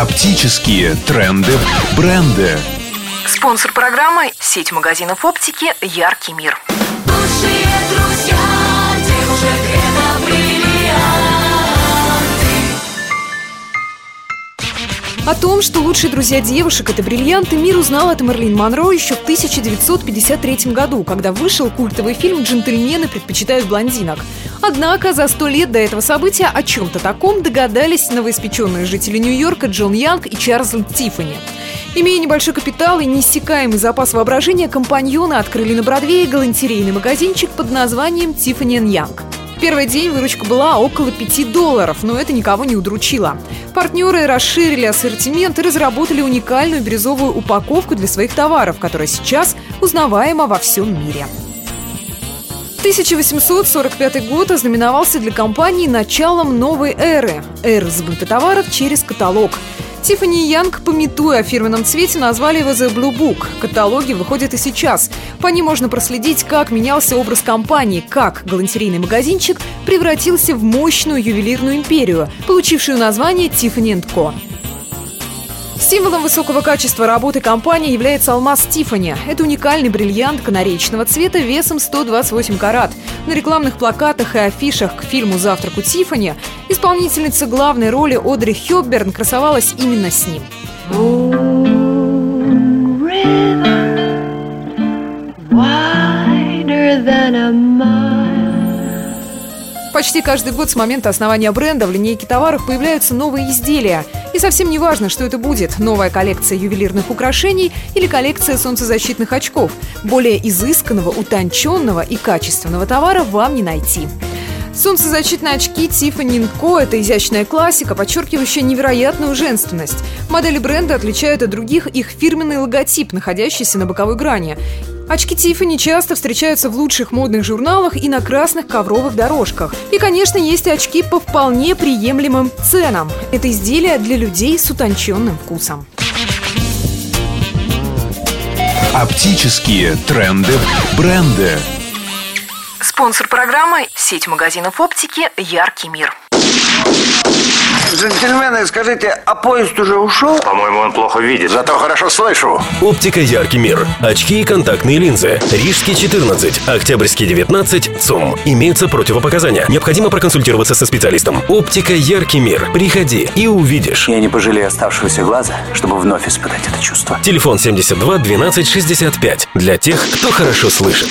Оптические тренды, бренды. Спонсор программы – сеть магазинов оптики «Яркий мир». О том, что лучшие друзья девушек – это бриллианты, мир узнал от Мерлин Монро еще в 1953 году, когда вышел культовый фильм «Джентльмены предпочитают блондинок». Однако за сто лет до этого события о чем-то таком догадались новоиспеченные жители Нью-Йорка Джон Янг и Чарльз Тиффани. Имея небольшой капитал и неиссякаемый запас воображения, компаньоны открыли на Бродвее галантерейный магазинчик под названием Тиффани Янг. Первый день выручка была около 5 долларов, но это никого не удручило. Партнеры расширили ассортимент и разработали уникальную бирюзовую упаковку для своих товаров, которая сейчас узнаваема во всем мире. 1845 год ознаменовался для компании началом новой эры – эры сбыта товаров через каталог. Тиффани Янг, пометуя о фирменном цвете, назвали его The Blue Book. Каталоги выходят и сейчас. По ним можно проследить, как менялся образ компании, как галантерейный магазинчик превратился в мощную ювелирную империю, получившую название Tiffany Co. Символом высокого качества работы компании является алмаз Тиффани. Это уникальный бриллиант канареечного цвета весом 128 карат. На рекламных плакатах и афишах к фильму «Завтрак у Тиффани» исполнительница главной роли Одри Хёбберн красовалась именно с ним. Wider than a. Почти каждый год с момента основания бренда в линейке товаров появляются новые изделия. И совсем не важно, что это будет – новая коллекция ювелирных украшений или коллекция солнцезащитных очков. Более изысканного, утонченного и качественного товара вам не найти. Солнцезащитные очки Tiffany Co. – это изящная классика, подчеркивающая невероятную женственность. Модели бренда отличают от других их фирменный логотип, находящийся на боковой грани. Очки Тиффани часто встречаются в лучших модных журналах и на красных ковровых дорожках. И, конечно, есть и очки по вполне приемлемым ценам. Это изделия для людей с утонченным вкусом. Оптические тренды, бренды. Спонсор программы – сеть магазинов оптики «Яркий мир». Джентльмены, скажите, а поезд уже ушел? По-моему, он плохо видит. Зато хорошо слышу. Оптика «Яркий мир». Очки и контактные линзы. Рижский 14, Октябрьский 19, ЦУМ. Имеются противопоказания. Необходимо проконсультироваться со специалистом. Оптика «Яркий мир». Приходи и увидишь. Я не пожалею оставшегося глаза, чтобы вновь испытать это чувство. Телефон 72 12 65. Для тех, кто хорошо слышит.